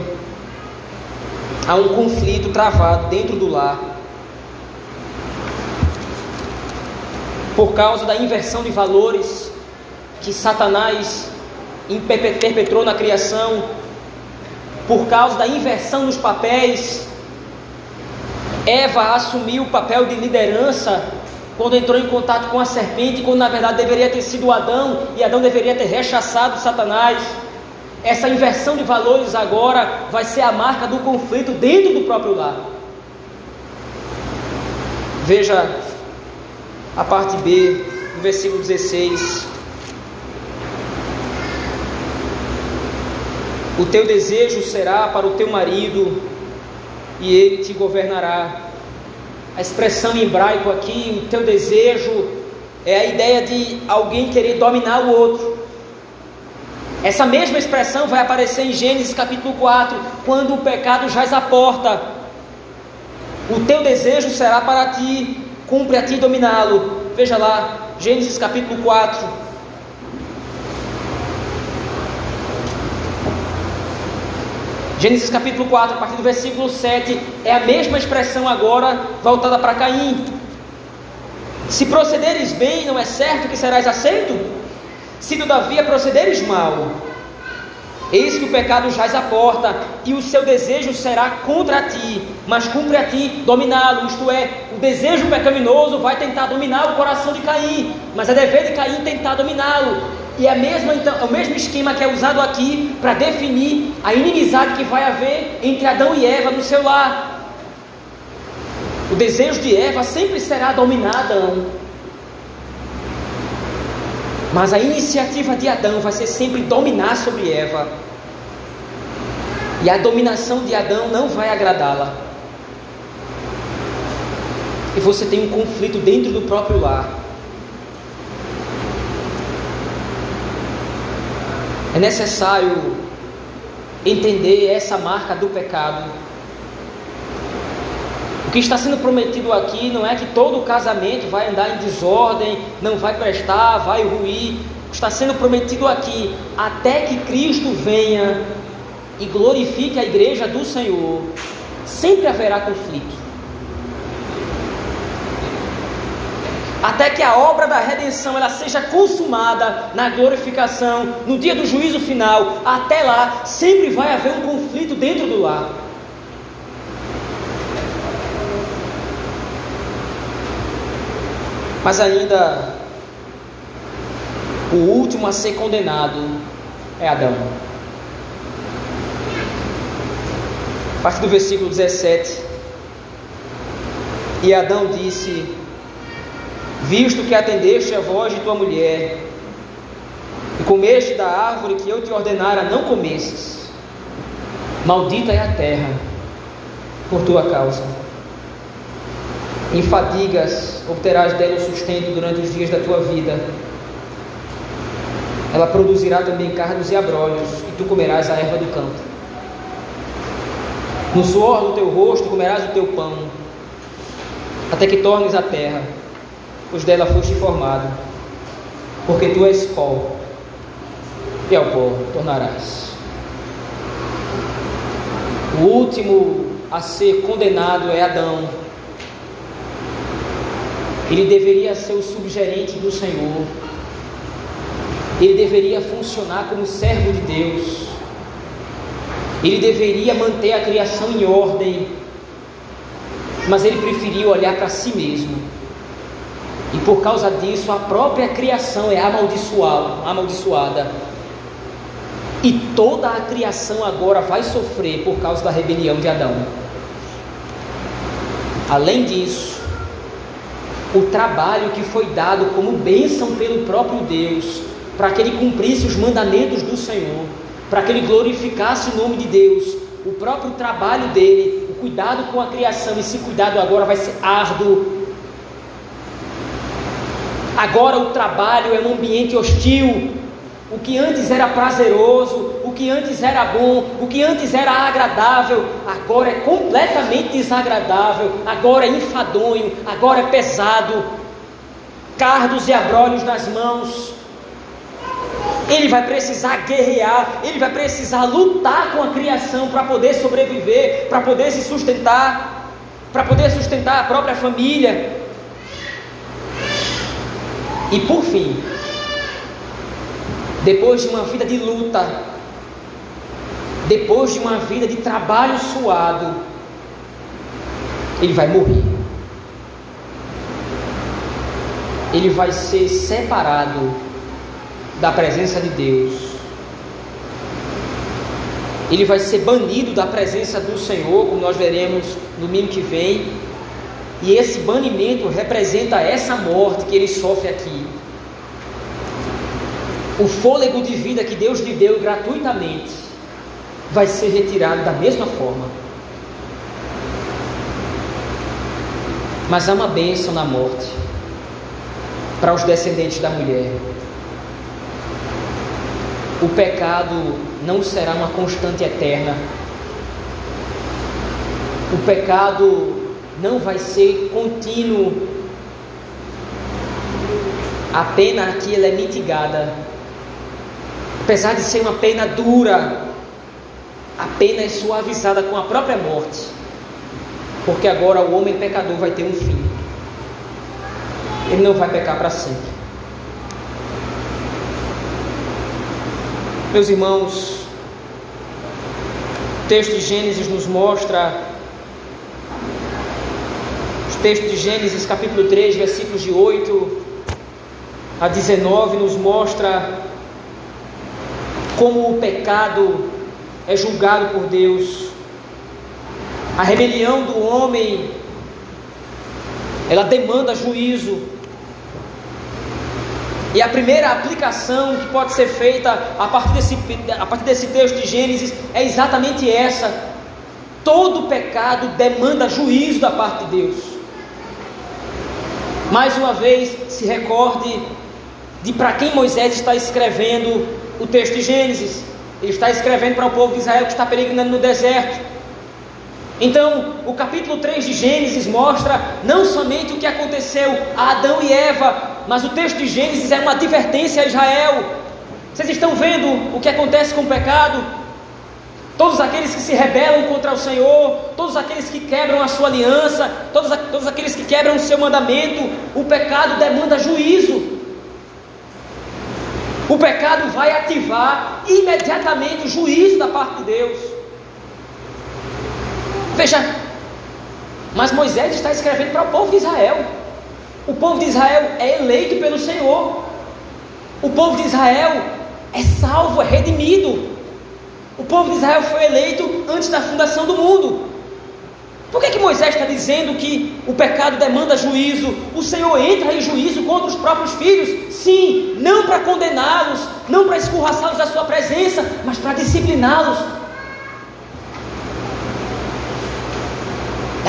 há um conflito travado dentro do lar. Por causa da inversão de valores que Satanás perpetrou na criação, por causa da inversão nos papéis, Eva assumiu o papel de liderança quando entrou em contato com a serpente, quando na verdade deveria ter sido Adão, e Adão deveria ter rechaçado Satanás. Essa inversão de valores agora vai ser a marca do conflito dentro do próprio lar. Veja a parte B do versículo 16. O teu desejo será para o teu marido e ele te governará. A expressão em hebraico aqui, o teu desejo, é a ideia de alguém querer dominar o outro. Essa mesma expressão vai aparecer em Gênesis capítulo 4, quando o pecado jaz à porta. O teu desejo será para ti, cumpre a ti dominá-lo. Veja lá, Gênesis capítulo 4. Gênesis capítulo 4, a partir do versículo 7, é a mesma expressão agora voltada para Caim. Se procederes bem, não é certo que serás aceito? Se todavia procederes mal, eis que o pecado jaz à porta, e o seu desejo será contra ti, mas cumpre a ti dominá-lo. Isto é, o desejo pecaminoso vai tentar dominar o coração de Caim, mas é dever de Caim tentar dominá-lo. E é, a mesma, então, é o mesmo esquema que é usado aqui para definir a inimizade que vai haver entre Adão e Eva no seu lar. O desejo de Eva sempre será dominar Adão. Mas a iniciativa de Adão vai ser sempre dominar sobre Eva. E a dominação de Adão não vai agradá-la. E você tem um conflito dentro do próprio lar. É necessário entender essa marca do pecado o que está sendo prometido aqui não é que todo casamento vai andar em desordem, não vai prestar, vai ruir. O que está sendo prometido aqui, até que Cristo venha e glorifique a igreja do Senhor, sempre haverá conflito. Até que a obra da redenção ela seja consumada na glorificação, no dia do juízo final, até lá sempre vai haver um conflito dentro do lar. Mas ainda o último a ser condenado é Adão. A partir do versículo 17. E Adão disse: Visto que atendeste a voz de tua mulher, e comeste da árvore que eu te ordenara não comesses, maldita é a terra por tua causa em fadigas obterás dela o sustento durante os dias da tua vida. Ela produzirá também cardos e abrolhos, e tu comerás a erva do campo. No suor do teu rosto comerás o teu pão, até que tornes a terra, pois dela foste formado, porque tu és pó, e ao pó tornarás. O último a ser condenado é Adão, ele deveria ser o subgerente do Senhor. Ele deveria funcionar como servo de Deus. Ele deveria manter a criação em ordem. Mas ele preferiu olhar para si mesmo. E por causa disso, a própria criação é amaldiçoada. E toda a criação agora vai sofrer por causa da rebelião de Adão. Além disso, o trabalho que foi dado como bênção pelo próprio Deus, para que ele cumprisse os mandamentos do Senhor, para que ele glorificasse o nome de Deus, o próprio trabalho dele, o cuidado com a criação, esse cuidado agora vai ser árduo. Agora o trabalho é um ambiente hostil, o que antes era prazeroso, o que antes era bom, o que antes era agradável, agora é completamente desagradável, agora é enfadonho, agora é pesado, cardos e abrolhos nas mãos. Ele vai precisar guerrear, ele vai precisar lutar com a criação para poder sobreviver, para poder se sustentar, para poder sustentar a própria família. E por fim, depois de uma vida de luta, depois de uma vida de trabalho suado, ele vai morrer. Ele vai ser separado da presença de Deus. Ele vai ser banido da presença do Senhor, como nós veremos no domingo que vem. E esse banimento representa essa morte que ele sofre aqui o fôlego de vida que Deus lhe deu gratuitamente vai ser retirado da mesma forma. Mas há uma bênção na morte para os descendentes da mulher. O pecado não será uma constante eterna. O pecado não vai ser contínuo. A pena aqui ela é mitigada Apesar de ser uma pena dura, a pena é suavizada com a própria morte. Porque agora o homem pecador vai ter um fim. Ele não vai pecar para sempre. Meus irmãos, o texto de Gênesis nos mostra, os textos de Gênesis capítulo 3, versículos de 8 a 19, nos mostra como o pecado é julgado por Deus. A rebelião do homem, ela demanda juízo. E a primeira aplicação que pode ser feita a partir desse, a partir desse texto de Gênesis é exatamente essa: todo pecado demanda juízo da parte de Deus. Mais uma vez, se recorde de para quem Moisés está escrevendo o texto de Gênesis. Ele está escrevendo para o povo de Israel que está peregrinando no deserto. Então, o capítulo 3 de Gênesis mostra não somente o que aconteceu a Adão e Eva, mas o texto de Gênesis é uma advertência a Israel. Vocês estão vendo o que acontece com o pecado? Todos aqueles que se rebelam contra o Senhor, todos aqueles que quebram a sua aliança, todos, todos aqueles que quebram o seu mandamento, o pecado demanda juízo. O pecado vai ativar imediatamente o juízo da parte de Deus. Veja, mas Moisés está escrevendo para o povo de Israel. O povo de Israel é eleito pelo Senhor. O povo de Israel é salvo, é redimido. O povo de Israel foi eleito antes da fundação do mundo. Por que, que Moisés está dizendo que o pecado demanda juízo? O Senhor entra em juízo contra os próprios filhos? Sim, não para condená-los, não para escorraçá-los da sua presença, mas para discipliná-los.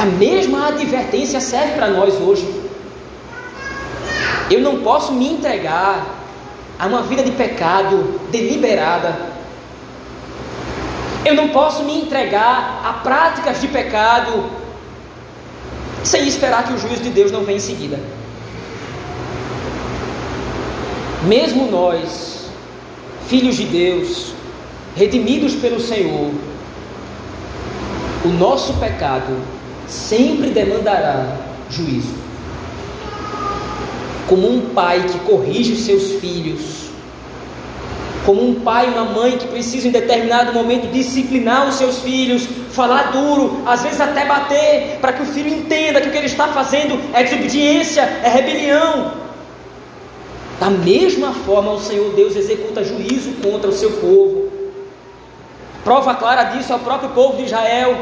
A mesma advertência serve para nós hoje. Eu não posso me entregar a uma vida de pecado deliberada eu não posso me entregar a práticas de pecado sem esperar que o juízo de Deus não venha em seguida. Mesmo nós, filhos de Deus, redimidos pelo Senhor, o nosso pecado sempre demandará juízo. Como um pai que corrige os seus filhos, como um pai e uma mãe que precisam em determinado momento disciplinar os seus filhos, falar duro, às vezes até bater, para que o filho entenda que o que ele está fazendo é desobediência, é rebelião. Da mesma forma, o Senhor Deus executa juízo contra o seu povo. Prova clara disso é o próprio povo de Israel,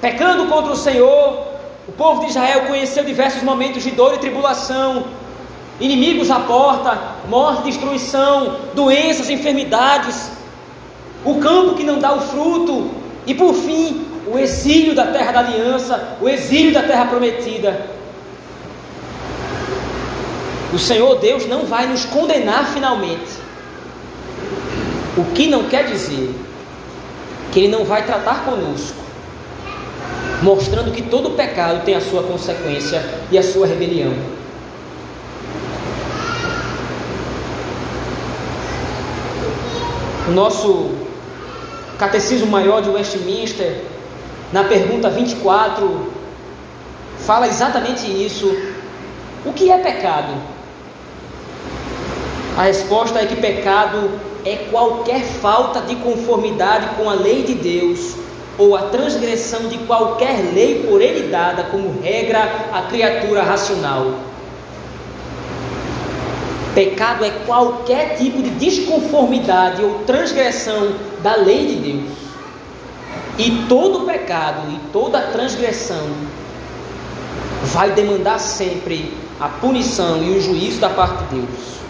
pecando contra o Senhor. O povo de Israel conheceu diversos momentos de dor e tribulação, inimigos à porta, morte, destruição, doenças, enfermidades, o campo que não dá o fruto, e por fim, o exílio da terra da aliança, o exílio da terra prometida. O Senhor Deus não vai nos condenar finalmente. O que não quer dizer que Ele não vai tratar conosco, mostrando que todo pecado tem a sua consequência e a sua rebelião. O nosso Catecismo Maior de Westminster, na pergunta 24, fala exatamente isso. O que é pecado? A resposta é que pecado é qualquer falta de conformidade com a lei de Deus ou a transgressão de qualquer lei por ele dada como regra à criatura racional. Pecado é qualquer tipo de desconformidade ou transgressão da lei de Deus. E todo pecado e toda transgressão vai demandar sempre a punição e o juízo da parte de Deus.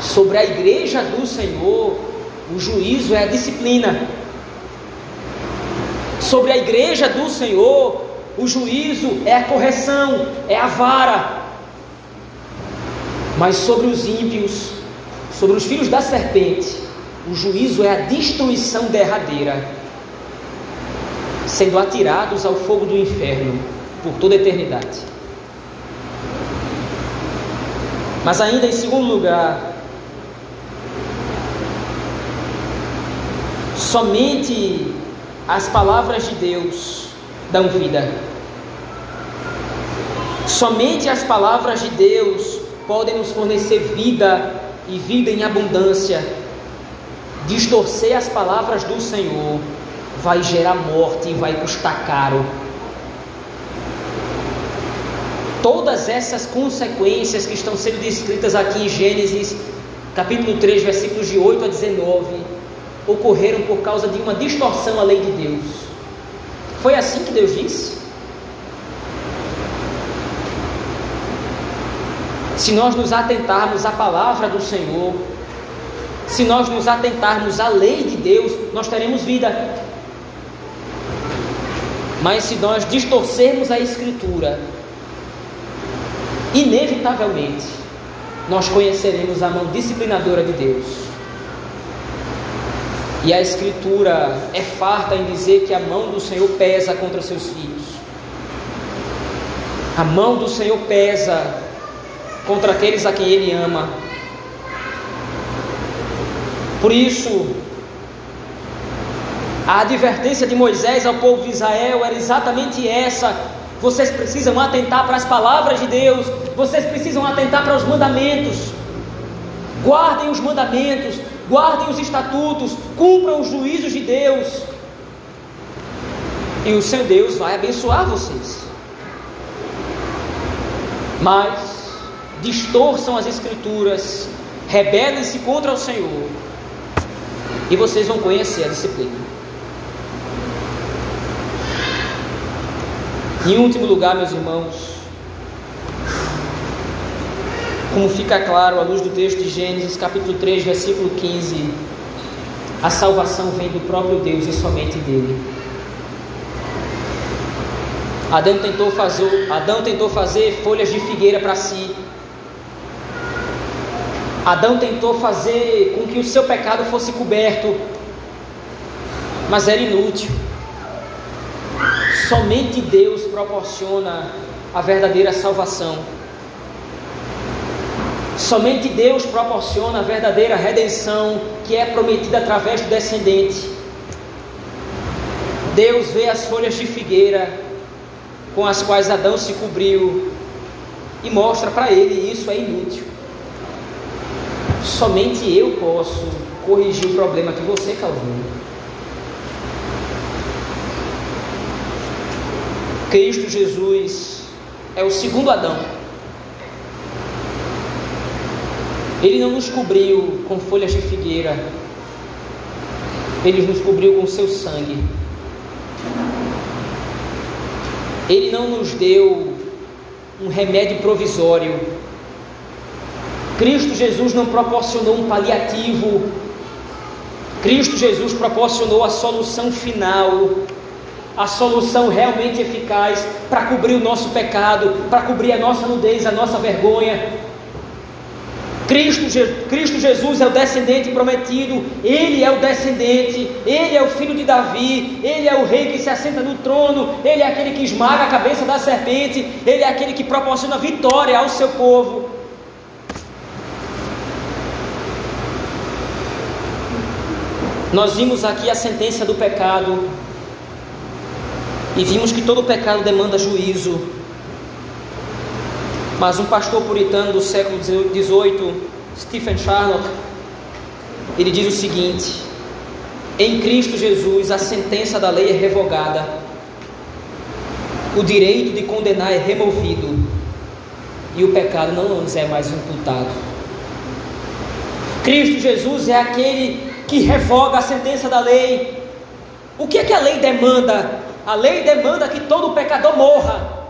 Sobre a igreja do Senhor, o juízo é a disciplina. Sobre a igreja do Senhor, o juízo é a correção, é a vara. Mas sobre os ímpios, sobre os filhos da serpente, o juízo é a destruição derradeira, sendo atirados ao fogo do inferno por toda a eternidade. Mas ainda em segundo lugar, Somente as palavras de Deus dão vida. Somente as palavras de Deus podem nos fornecer vida e vida em abundância. Distorcer as palavras do Senhor vai gerar morte e vai custar caro. Todas essas consequências que estão sendo descritas aqui em Gênesis, capítulo 3, versículos de 8 a 19, ocorreram por causa de uma distorção à lei de Deus. Foi assim que Deus disse? Se nós nos atentarmos à palavra do Senhor, se nós nos atentarmos à lei de Deus, nós teremos vida. Mas se nós distorcermos a Escritura, inevitavelmente nós conheceremos a mão disciplinadora de Deus. E a Escritura é farta em dizer que a mão do Senhor pesa contra seus filhos. A mão do Senhor pesa contra aqueles a quem Ele ama. Por isso, a advertência de Moisés ao povo de Israel era exatamente essa: vocês precisam atentar para as palavras de Deus, vocês precisam atentar para os mandamentos. Guardem os mandamentos, guardem os estatutos, cumpram os juízos de Deus. E o seu Deus vai abençoar vocês. Mas distorçam as escrituras, rebelem-se contra o Senhor, e vocês vão conhecer a disciplina. Em último lugar, meus irmãos, como fica claro à luz do texto de Gênesis, capítulo 3, versículo 15, a salvação vem do próprio Deus e somente dele. Adão tentou fazer, Adão tentou fazer folhas de figueira para si. Adão tentou fazer com que o seu pecado fosse coberto, mas era inútil. Somente Deus proporciona a verdadeira salvação. Somente Deus proporciona a verdadeira redenção que é prometida através do descendente. Deus vê as folhas de figueira com as quais Adão se cobriu e mostra para ele isso é inútil. Somente eu posso corrigir o problema que você causou. Cristo Jesus é o segundo Adão. Ele não nos cobriu com folhas de figueira, ele nos cobriu com seu sangue. Ele não nos deu um remédio provisório. Cristo Jesus não proporcionou um paliativo. Cristo Jesus proporcionou a solução final, a solução realmente eficaz para cobrir o nosso pecado, para cobrir a nossa nudez, a nossa vergonha, Cristo, Cristo Jesus é o descendente prometido, Ele é o descendente, Ele é o filho de Davi, Ele é o rei que se assenta no trono, Ele é aquele que esmaga a cabeça da serpente, Ele é aquele que proporciona vitória ao seu povo. Nós vimos aqui a sentença do pecado e vimos que todo pecado demanda juízo. Mas um pastor puritano do século XVIII, Stephen Charnock, ele diz o seguinte: em Cristo Jesus a sentença da lei é revogada, o direito de condenar é removido e o pecado não nos é mais imputado. Cristo Jesus é aquele que revoga a sentença da lei. O que é que a lei demanda? A lei demanda que todo pecador morra.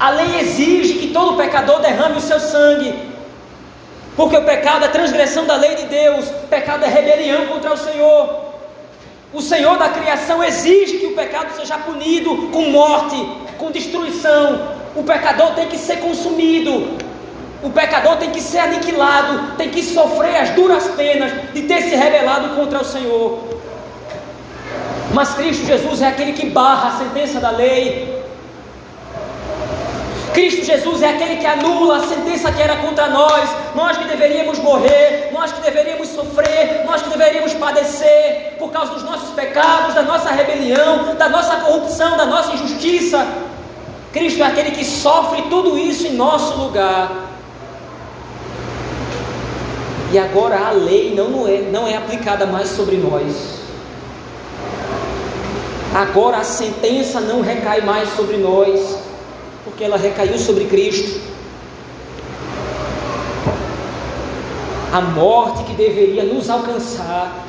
A lei exige que todo pecador derrame o seu sangue, porque o pecado é transgressão da lei de Deus, pecado é rebelião contra o Senhor. O Senhor da criação exige que o pecado seja punido com morte, com destruição. O pecador tem que ser consumido. O pecador tem que ser aniquilado, tem que sofrer as duras penas de ter se rebelado contra o Senhor. Mas Cristo Jesus é aquele que barra a sentença da lei, Cristo Jesus é aquele que anula a sentença que era contra nós, nós que deveríamos morrer, nós que deveríamos sofrer, nós que deveríamos padecer por causa dos nossos pecados, da nossa rebelião, da nossa corrupção, da nossa injustiça. Cristo é aquele que sofre tudo isso em nosso lugar. E agora a lei não é, não é aplicada mais sobre nós. Agora a sentença não recai mais sobre nós porque ela recaiu sobre Cristo. A morte que deveria nos alcançar,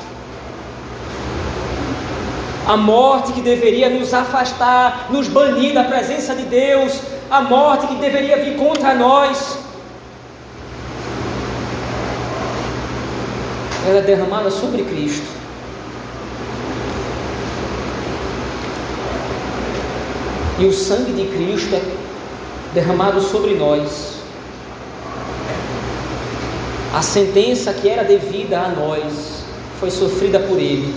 a morte que deveria nos afastar, nos banir da presença de Deus, a morte que deveria vir contra nós, ela é derramada sobre Cristo. E o sangue de Cristo é derramado sobre nós. A sentença que era devida a nós foi sofrida por ele.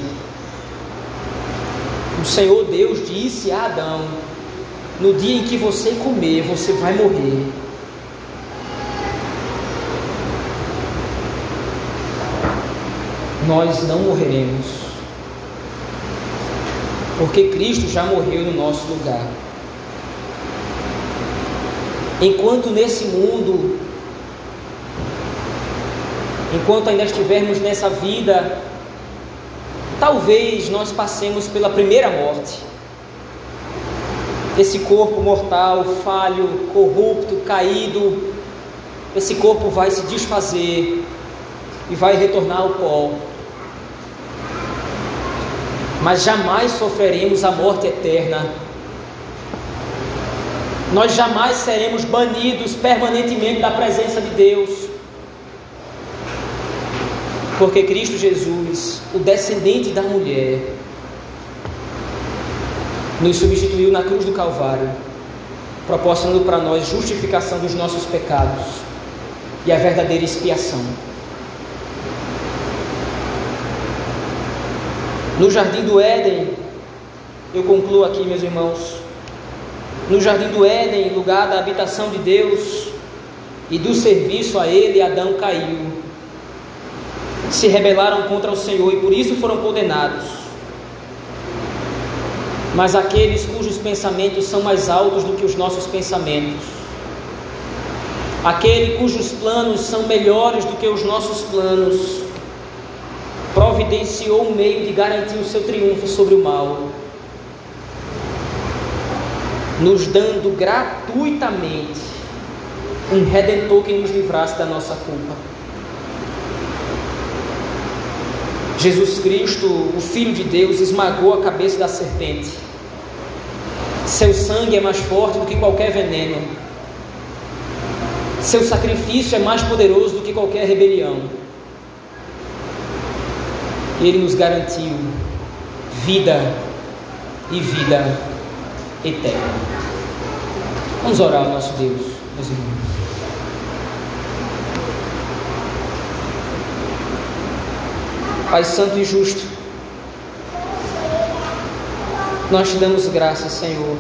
O Senhor Deus disse a Adão: No dia em que você comer, você vai morrer. Nós não morreremos, porque Cristo já morreu no nosso lugar. Enquanto nesse mundo, enquanto ainda estivermos nessa vida, talvez nós passemos pela primeira morte. Esse corpo mortal, falho, corrupto, caído, esse corpo vai se desfazer e vai retornar ao pó. Mas jamais sofreremos a morte eterna nós jamais seremos banidos permanentemente da presença de Deus. Porque Cristo Jesus, o descendente da mulher, nos substituiu na cruz do Calvário, proporcionando para nós justificação dos nossos pecados e a verdadeira expiação. No jardim do Éden, eu concluo aqui, meus irmãos, no jardim do Éden, lugar da habitação de Deus e do serviço a Ele, Adão caiu. Se rebelaram contra o Senhor e por isso foram condenados. Mas aqueles cujos pensamentos são mais altos do que os nossos pensamentos, aquele cujos planos são melhores do que os nossos planos, providenciou um meio de garantir o seu triunfo sobre o mal nos dando gratuitamente um redentor que nos livrasse da nossa culpa. Jesus Cristo, o Filho de Deus, esmagou a cabeça da serpente. Seu sangue é mais forte do que qualquer veneno. Seu sacrifício é mais poderoso do que qualquer rebelião. Ele nos garantiu vida e vida eterna. Vamos orar ao nosso Deus, meus irmãos. Pai Santo e Justo, nós te damos graças, Senhor,